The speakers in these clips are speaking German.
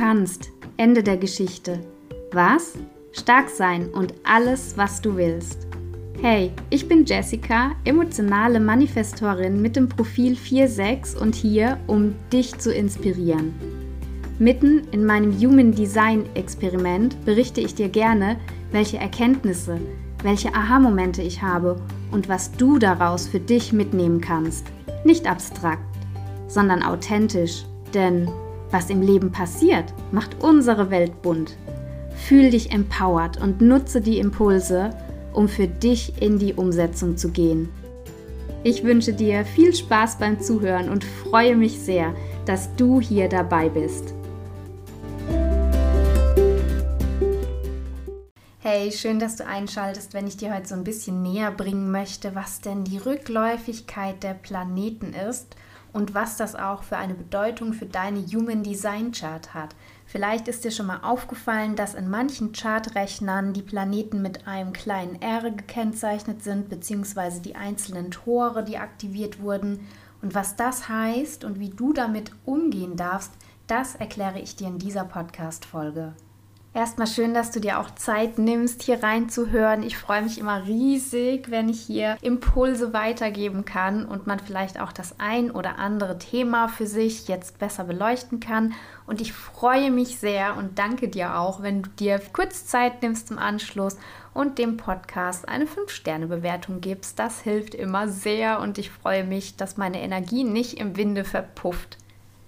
kannst. Ende der Geschichte. Was? Stark sein und alles, was du willst. Hey, ich bin Jessica, emotionale Manifestorin mit dem Profil 46 und hier, um dich zu inspirieren. Mitten in meinem Human Design Experiment berichte ich dir gerne, welche Erkenntnisse, welche Aha-Momente ich habe und was du daraus für dich mitnehmen kannst. Nicht abstrakt, sondern authentisch, denn was im Leben passiert, macht unsere Welt bunt. Fühl dich empowered und nutze die Impulse, um für dich in die Umsetzung zu gehen. Ich wünsche dir viel Spaß beim Zuhören und freue mich sehr, dass du hier dabei bist. Hey, schön, dass du einschaltest, wenn ich dir heute so ein bisschen näher bringen möchte, was denn die Rückläufigkeit der Planeten ist und was das auch für eine Bedeutung für deine Human Design Chart hat. Vielleicht ist dir schon mal aufgefallen, dass in manchen Chartrechnern die Planeten mit einem kleinen R gekennzeichnet sind, beziehungsweise die einzelnen Tore, die aktiviert wurden. Und was das heißt und wie du damit umgehen darfst, das erkläre ich dir in dieser Podcast-Folge. Erstmal schön, dass du dir auch Zeit nimmst, hier reinzuhören. Ich freue mich immer riesig, wenn ich hier Impulse weitergeben kann und man vielleicht auch das ein oder andere Thema für sich jetzt besser beleuchten kann. Und ich freue mich sehr und danke dir auch, wenn du dir kurz Zeit nimmst zum Anschluss und dem Podcast eine 5-Sterne-Bewertung gibst. Das hilft immer sehr und ich freue mich, dass meine Energie nicht im Winde verpufft.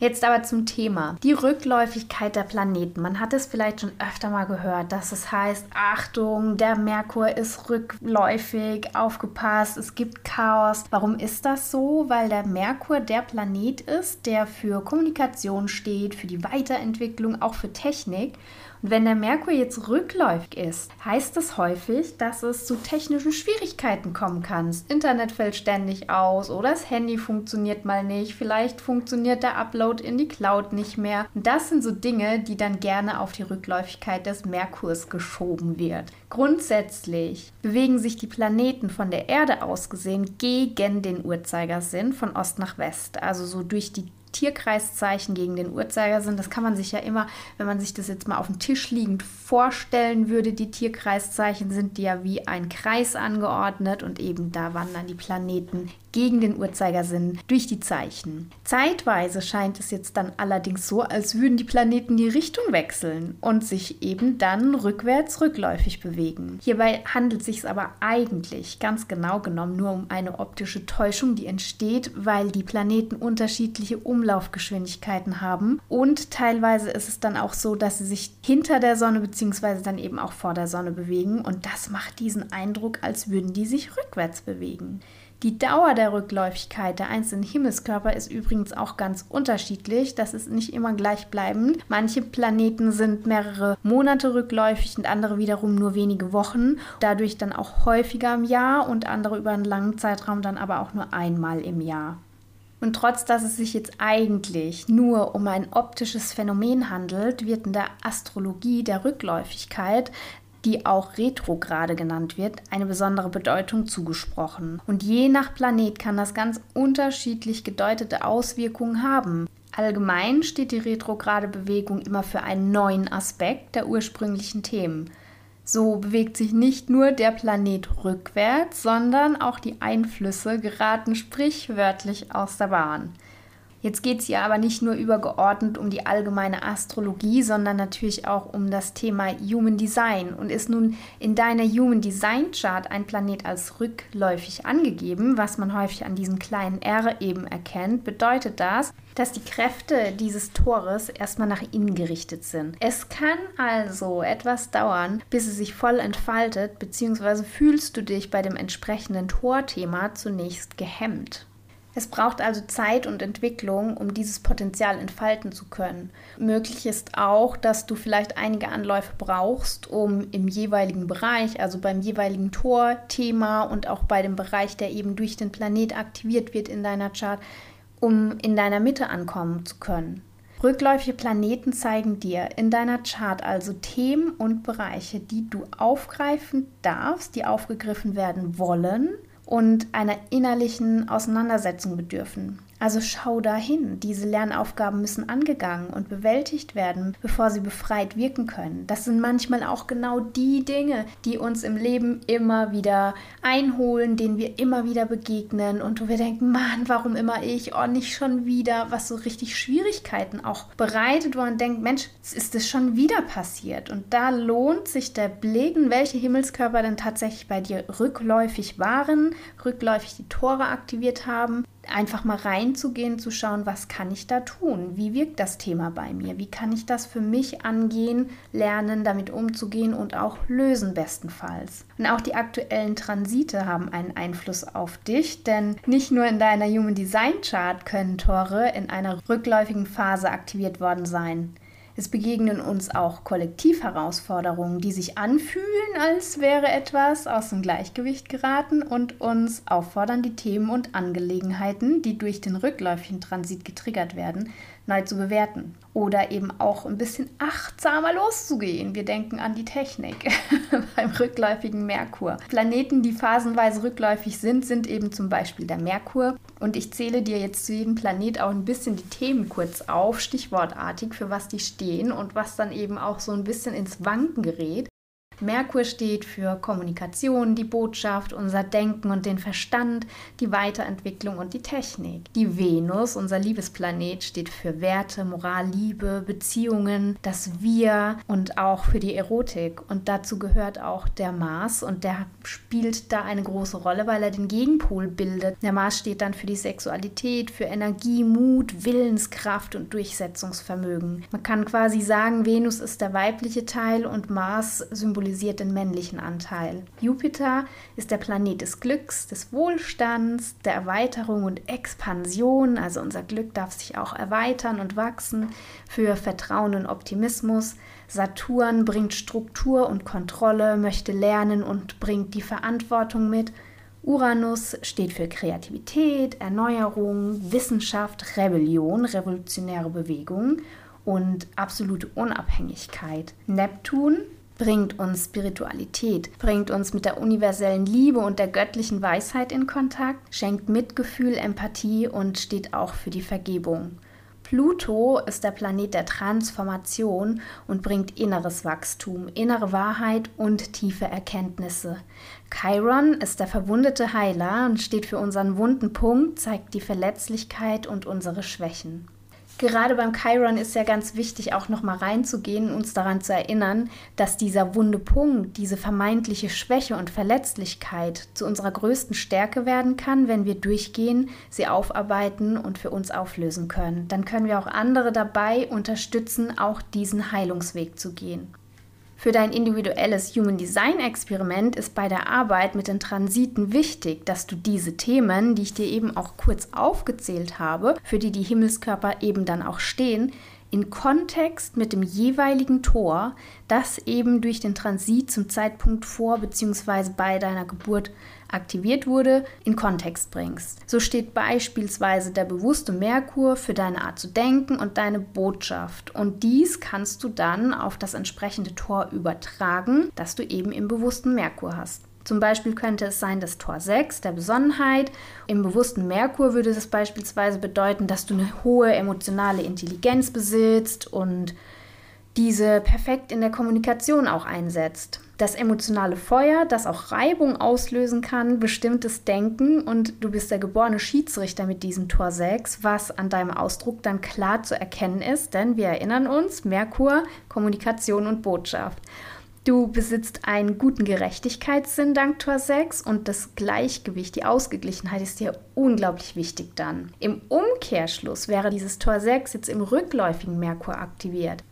Jetzt aber zum Thema. Die Rückläufigkeit der Planeten. Man hat es vielleicht schon öfter mal gehört, dass es heißt, Achtung, der Merkur ist rückläufig, aufgepasst, es gibt Chaos. Warum ist das so? Weil der Merkur der Planet ist, der für Kommunikation steht, für die Weiterentwicklung, auch für Technik. Und wenn der Merkur jetzt rückläufig ist, heißt das häufig, dass es zu technischen Schwierigkeiten kommen kann. Das Internet fällt ständig aus oder das Handy funktioniert mal nicht. Vielleicht funktioniert der Upload in die Cloud nicht mehr. Und das sind so Dinge, die dann gerne auf die Rückläufigkeit des Merkurs geschoben wird. Grundsätzlich bewegen sich die Planeten von der Erde aus gesehen gegen den Uhrzeigersinn von Ost nach West, also so durch die Tierkreiszeichen gegen den Uhrzeigersinn. Das kann man sich ja immer, wenn man sich das jetzt mal auf dem Tisch liegend vorstellen würde, die Tierkreiszeichen sind ja wie ein Kreis angeordnet und eben da wandern die Planeten gegen den Uhrzeigersinn durch die Zeichen. Zeitweise scheint es jetzt dann allerdings so, als würden die Planeten die Richtung wechseln und sich eben dann rückwärts rückläufig bewegen. Hierbei handelt es sich aber eigentlich ganz genau genommen nur um eine optische Täuschung, die entsteht, weil die Planeten unterschiedliche Umlaufgeschwindigkeiten haben und teilweise ist es dann auch so, dass sie sich hinter der Sonne bzw. dann eben auch vor der Sonne bewegen und das macht diesen Eindruck, als würden die sich rückwärts bewegen. Die Dauer der Rückläufigkeit der einzelnen Himmelskörper ist übrigens auch ganz unterschiedlich. Das ist nicht immer gleichbleibend. Manche Planeten sind mehrere Monate rückläufig und andere wiederum nur wenige Wochen. Dadurch dann auch häufiger im Jahr und andere über einen langen Zeitraum dann aber auch nur einmal im Jahr. Und trotz dass es sich jetzt eigentlich nur um ein optisches Phänomen handelt, wird in der Astrologie der Rückläufigkeit die auch Retrograde genannt wird, eine besondere Bedeutung zugesprochen. Und je nach Planet kann das ganz unterschiedlich gedeutete Auswirkungen haben. Allgemein steht die retrograde Bewegung immer für einen neuen Aspekt der ursprünglichen Themen. So bewegt sich nicht nur der Planet rückwärts, sondern auch die Einflüsse geraten sprichwörtlich aus der Bahn. Jetzt geht es hier aber nicht nur übergeordnet um die allgemeine Astrologie, sondern natürlich auch um das Thema Human Design. Und ist nun in deiner Human Design Chart ein Planet als rückläufig angegeben, was man häufig an diesem kleinen R eben erkennt, bedeutet das, dass die Kräfte dieses Tores erstmal nach innen gerichtet sind. Es kann also etwas dauern, bis es sich voll entfaltet, beziehungsweise fühlst du dich bei dem entsprechenden Torthema zunächst gehemmt. Es braucht also Zeit und Entwicklung, um dieses Potenzial entfalten zu können. Möglich ist auch, dass du vielleicht einige Anläufe brauchst, um im jeweiligen Bereich, also beim jeweiligen Tor-Thema und auch bei dem Bereich, der eben durch den Planet aktiviert wird in deiner Chart, um in deiner Mitte ankommen zu können. Rückläufige Planeten zeigen dir in deiner Chart also Themen und Bereiche, die du aufgreifen darfst, die aufgegriffen werden wollen und einer innerlichen Auseinandersetzung bedürfen. Also schau dahin. Diese Lernaufgaben müssen angegangen und bewältigt werden, bevor sie befreit wirken können. Das sind manchmal auch genau die Dinge, die uns im Leben immer wieder einholen, denen wir immer wieder begegnen und wo wir denken, Mann, warum immer ich? Oh, nicht schon wieder, was so richtig Schwierigkeiten auch bereitet, wo man denkt, Mensch, ist das schon wieder passiert? Und da lohnt sich der Blick, welche Himmelskörper denn tatsächlich bei dir rückläufig waren, rückläufig die Tore aktiviert haben einfach mal reinzugehen, zu schauen, was kann ich da tun? Wie wirkt das Thema bei mir? Wie kann ich das für mich angehen, lernen, damit umzugehen und auch lösen bestenfalls? Und auch die aktuellen Transite haben einen Einfluss auf dich, denn nicht nur in deiner Human Design Chart können Tore in einer rückläufigen Phase aktiviert worden sein. Es begegnen uns auch Kollektivherausforderungen, die sich anfühlen, als wäre etwas aus dem Gleichgewicht geraten und uns auffordern, die Themen und Angelegenheiten, die durch den rückläufigen Transit getriggert werden, neu zu bewerten. Oder eben auch ein bisschen achtsamer loszugehen. Wir denken an die Technik beim rückläufigen Merkur. Planeten, die phasenweise rückläufig sind, sind eben zum Beispiel der Merkur. Und ich zähle dir jetzt zu jedem Planet auch ein bisschen die Themen kurz auf, stichwortartig, für was die stehen und was dann eben auch so ein bisschen ins Wanken gerät. Merkur steht für Kommunikation, die Botschaft, unser Denken und den Verstand, die Weiterentwicklung und die Technik. Die Venus, unser Liebesplanet, steht für Werte, Moral, Liebe, Beziehungen, das Wir und auch für die Erotik. Und dazu gehört auch der Mars und der spielt da eine große Rolle, weil er den Gegenpol bildet. Der Mars steht dann für die Sexualität, für Energie, Mut, Willenskraft und Durchsetzungsvermögen. Man kann quasi sagen, Venus ist der weibliche Teil und Mars symbolisiert symbolisiert den männlichen Anteil. Jupiter ist der Planet des Glücks, des Wohlstands, der Erweiterung und Expansion, also unser Glück darf sich auch erweitern und wachsen, für Vertrauen und Optimismus. Saturn bringt Struktur und Kontrolle, möchte lernen und bringt die Verantwortung mit. Uranus steht für Kreativität, Erneuerung, Wissenschaft, Rebellion, revolutionäre Bewegung und absolute Unabhängigkeit. Neptun bringt uns Spiritualität, bringt uns mit der universellen Liebe und der göttlichen Weisheit in Kontakt, schenkt Mitgefühl, Empathie und steht auch für die Vergebung. Pluto ist der Planet der Transformation und bringt inneres Wachstum, innere Wahrheit und tiefe Erkenntnisse. Chiron ist der verwundete Heiler und steht für unseren wunden Punkt, zeigt die Verletzlichkeit und unsere Schwächen gerade beim Chiron ist ja ganz wichtig, auch nochmal reinzugehen und uns daran zu erinnern, dass dieser wunde Punkt, diese vermeintliche Schwäche und Verletzlichkeit zu unserer größten Stärke werden kann, wenn wir durchgehen, sie aufarbeiten und für uns auflösen können. Dann können wir auch andere dabei unterstützen, auch diesen Heilungsweg zu gehen. Für dein individuelles Human Design Experiment ist bei der Arbeit mit den Transiten wichtig, dass du diese Themen, die ich dir eben auch kurz aufgezählt habe, für die die Himmelskörper eben dann auch stehen, in Kontext mit dem jeweiligen Tor, das eben durch den Transit zum Zeitpunkt vor bzw. bei deiner Geburt aktiviert wurde, in Kontext bringst. So steht beispielsweise der bewusste Merkur für deine Art zu denken und deine Botschaft. Und dies kannst du dann auf das entsprechende Tor übertragen, das du eben im bewussten Merkur hast. Zum Beispiel könnte es sein, dass Tor 6 der Besonnenheit. Im bewussten Merkur würde das beispielsweise bedeuten, dass du eine hohe emotionale Intelligenz besitzt und diese perfekt in der Kommunikation auch einsetzt. Das emotionale Feuer, das auch Reibung auslösen kann, bestimmtes Denken und du bist der geborene Schiedsrichter mit diesem Tor 6, was an deinem Ausdruck dann klar zu erkennen ist, denn wir erinnern uns, Merkur, Kommunikation und Botschaft. Du besitzt einen guten Gerechtigkeitssinn dank Tor 6 und das Gleichgewicht, die Ausgeglichenheit ist dir unglaublich wichtig dann. Im Umkehrschluss wäre dieses Tor 6 jetzt im rückläufigen Merkur aktiviert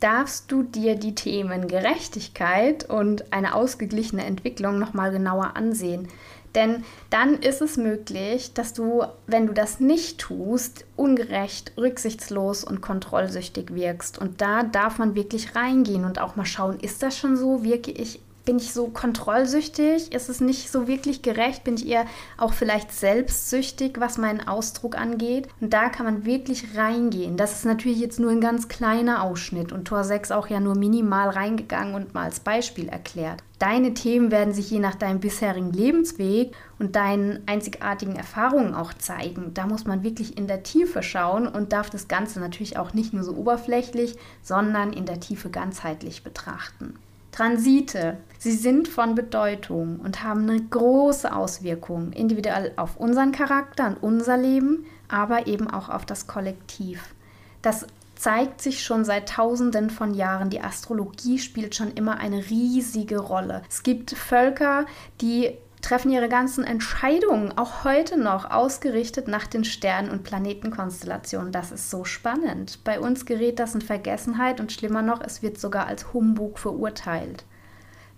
darfst du dir die Themen Gerechtigkeit und eine ausgeglichene Entwicklung nochmal genauer ansehen. Denn dann ist es möglich, dass du, wenn du das nicht tust, ungerecht, rücksichtslos und kontrollsüchtig wirkst. Und da darf man wirklich reingehen und auch mal schauen, ist das schon so? Wirke ich Bin ich so kontrollsüchtig? Ist es nicht so wirklich gerecht? Bin ich eher auch vielleicht selbstsüchtig, was meinen Ausdruck angeht? Und da kann man wirklich reingehen. Das ist natürlich jetzt nur ein ganz kleiner Ausschnitt und Tor 6 auch ja nur minimal reingegangen und mal als Beispiel erklärt. Deine Themen werden sich je nach deinem bisherigen Lebensweg und deinen einzigartigen Erfahrungen auch zeigen. Da muss man wirklich in der Tiefe schauen und darf das Ganze natürlich auch nicht nur so oberflächlich, sondern in der Tiefe ganzheitlich betrachten. Transite, sie sind von Bedeutung und haben eine große Auswirkung individuell auf unseren Charakter und unser Leben, aber eben auch auf das Kollektiv. Das zeigt sich schon seit Tausenden von Jahren. Die Astrologie spielt schon immer eine riesige Rolle. Es gibt Völker, die treffen ihre ganzen Entscheidungen auch heute noch ausgerichtet nach den Sternen- und Planetenkonstellationen. Das ist so spannend. Bei uns gerät das in Vergessenheit und schlimmer noch, es wird sogar als Humbug verurteilt.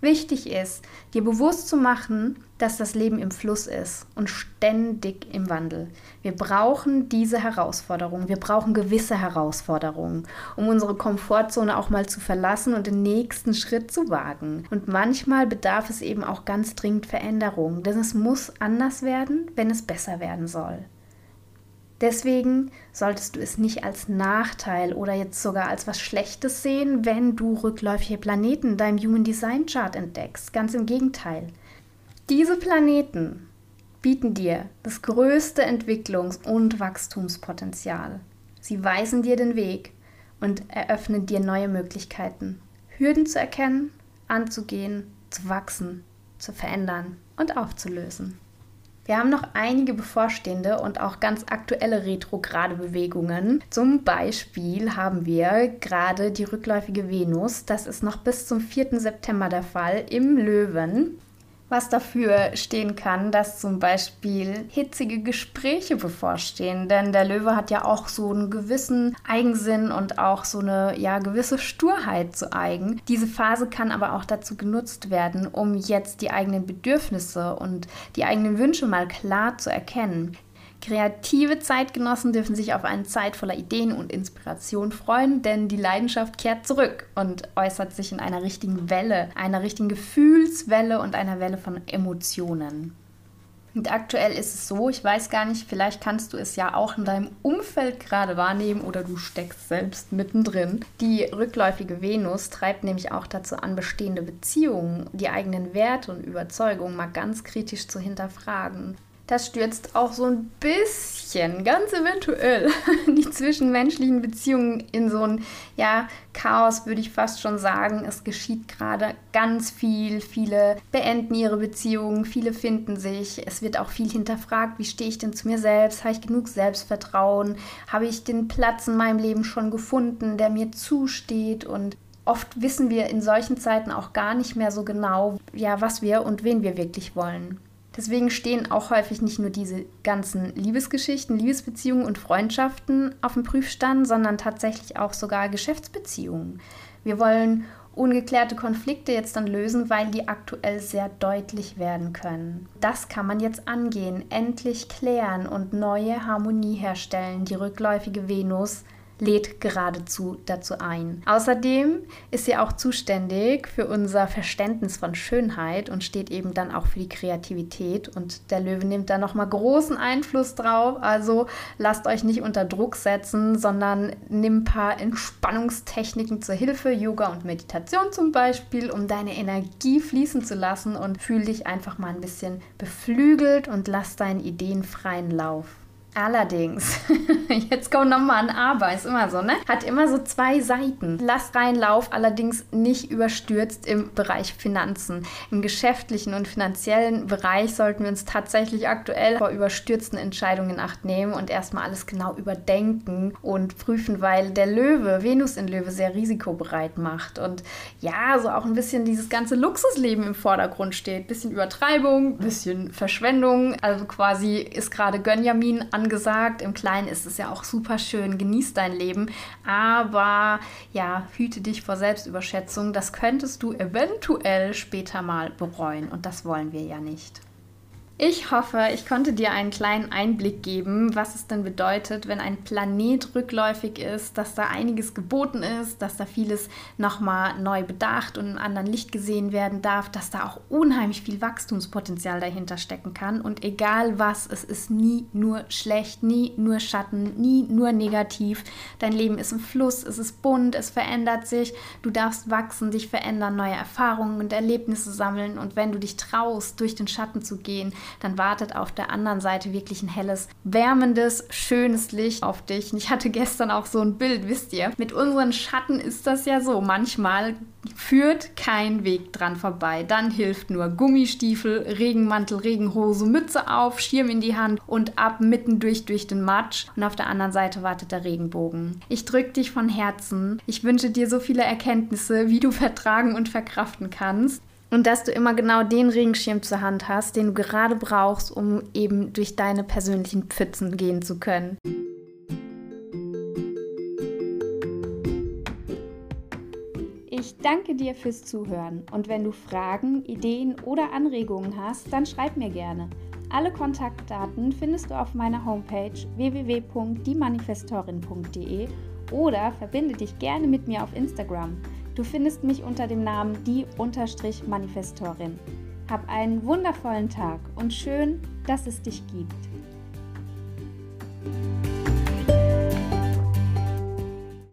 Wichtig ist, dir bewusst zu machen, dass das Leben im Fluss ist und ständig im Wandel. Wir brauchen diese Herausforderungen, wir brauchen gewisse Herausforderungen, um unsere Komfortzone auch mal zu verlassen und den nächsten Schritt zu wagen. Und manchmal bedarf es eben auch ganz dringend Veränderungen, denn es muss anders werden, wenn es besser werden soll. Deswegen solltest du es nicht als Nachteil oder jetzt sogar als was Schlechtes sehen, wenn du rückläufige Planeten in deinem Human Design Chart entdeckst. Ganz im Gegenteil. Diese Planeten bieten dir das größte Entwicklungs- und Wachstumspotenzial. Sie weisen dir den Weg und eröffnen dir neue Möglichkeiten, Hürden zu erkennen, anzugehen, zu wachsen, zu verändern und aufzulösen. Wir haben noch einige bevorstehende und auch ganz aktuelle retrograde Bewegungen. Zum Beispiel haben wir gerade die rückläufige Venus. Das ist noch bis zum 4. September der Fall im Löwen was dafür stehen kann, dass zum Beispiel hitzige Gespräche bevorstehen. Denn der Löwe hat ja auch so einen gewissen Eigensinn und auch so eine ja, gewisse Sturheit zu eigen. Diese Phase kann aber auch dazu genutzt werden, um jetzt die eigenen Bedürfnisse und die eigenen Wünsche mal klar zu erkennen. Kreative Zeitgenossen dürfen sich auf eine Zeit voller Ideen und Inspiration freuen, denn die Leidenschaft kehrt zurück und äußert sich in einer richtigen Welle, einer richtigen Gefühlswelle und einer Welle von Emotionen. Und aktuell ist es so, ich weiß gar nicht, vielleicht kannst du es ja auch in deinem Umfeld gerade wahrnehmen oder du steckst selbst mittendrin. Die rückläufige Venus treibt nämlich auch dazu an, bestehende Beziehungen, die eigenen Werte und Überzeugungen mal ganz kritisch zu hinterfragen das stürzt auch so ein bisschen, ganz eventuell, die zwischenmenschlichen Beziehungen in so ein ja, Chaos, würde ich fast schon sagen. Es geschieht gerade ganz viel. Viele beenden ihre Beziehungen, viele finden sich. Es wird auch viel hinterfragt, wie stehe ich denn zu mir selbst? Habe ich genug Selbstvertrauen? Habe ich den Platz in meinem Leben schon gefunden, der mir zusteht? Und oft wissen wir in solchen Zeiten auch gar nicht mehr so genau, ja, was wir und wen wir wirklich wollen. Deswegen stehen auch häufig nicht nur diese ganzen Liebesgeschichten, Liebesbeziehungen und Freundschaften auf dem Prüfstand, sondern tatsächlich auch sogar Geschäftsbeziehungen. Wir wollen ungeklärte Konflikte jetzt dann lösen, weil die aktuell sehr deutlich werden können. Das kann man jetzt angehen, endlich klären und neue Harmonie herstellen. Die rückläufige Venus lädt geradezu dazu ein. Außerdem ist sie auch zuständig für unser Verständnis von Schönheit und steht eben dann auch für die Kreativität und der Löwe nimmt da noch mal großen Einfluss drauf. Also lasst euch nicht unter Druck setzen, sondern nimm ein paar Entspannungstechniken zur Hilfe, Yoga und Meditation zum Beispiel, um deine Energie fließen zu lassen und fühl dich einfach mal ein bisschen beflügelt und lass deinen Ideen freien Lauf. Allerdings, jetzt kommt nochmal ein Aber, ist immer so, ne? Hat immer so zwei Seiten. Lass rein allerdings nicht überstürzt im Bereich Finanzen. Im geschäftlichen und finanziellen Bereich sollten wir uns tatsächlich aktuell vor überstürzten Entscheidungen in Acht nehmen und erstmal alles genau überdenken und prüfen, weil der Löwe, Venus in Löwe, sehr risikobereit macht und ja, so auch ein bisschen dieses ganze Luxusleben im Vordergrund steht. Bisschen Übertreibung, bisschen Verschwendung. Also quasi ist gerade Gönjamin an angesagt. Im Kleinen ist es ja auch super schön. Genieß dein Leben. Aber ja, hüte dich vor Selbstüberschätzung. Das könntest du eventuell später mal bereuen. Und das wollen wir ja nicht. Ich hoffe, ich konnte dir einen kleinen Einblick geben, was es denn bedeutet, wenn ein Planet rückläufig ist, dass da einiges geboten ist, dass da vieles nochmal neu bedacht und einem anderen Licht gesehen werden darf, dass da auch unheimlich viel Wachstumspotenzial dahinter stecken kann. Und egal was, es ist nie nur schlecht, nie nur Schatten, nie nur negativ. Dein Leben ist im Fluss, es ist bunt, es verändert sich. Du darfst wachsen, dich verändern, neue Erfahrungen und Erlebnisse sammeln. Und wenn du dich traust, durch den Schatten zu gehen, dann wartet auf der anderen Seite wirklich ein helles, wärmendes, schönes Licht auf dich. Und ich hatte gestern auch so ein Bild, wisst ihr. Mit unseren Schatten ist das ja so. Manchmal führt kein Weg dran vorbei. Dann hilft nur Gummistiefel, Regenmantel, Regenhose, Mütze auf, Schirm in die Hand und ab mitten durch durch den Matsch. Und auf der anderen Seite wartet der Regenbogen. Ich drücke dich von Herzen. Ich wünsche dir so viele Erkenntnisse, wie du vertragen und verkraften kannst. Und dass du immer genau den Regenschirm zur Hand hast, den du gerade brauchst, um eben durch deine persönlichen Pfützen gehen zu können. Ich danke dir fürs Zuhören und wenn du Fragen, Ideen oder Anregungen hast, dann schreib mir gerne. Alle Kontaktdaten findest du auf meiner Homepage www.diemanifestorin.de oder verbinde dich gerne mit mir auf Instagram. Du findest mich unter dem Namen die-manifestorin. Hab einen wundervollen Tag und schön, dass es dich gibt.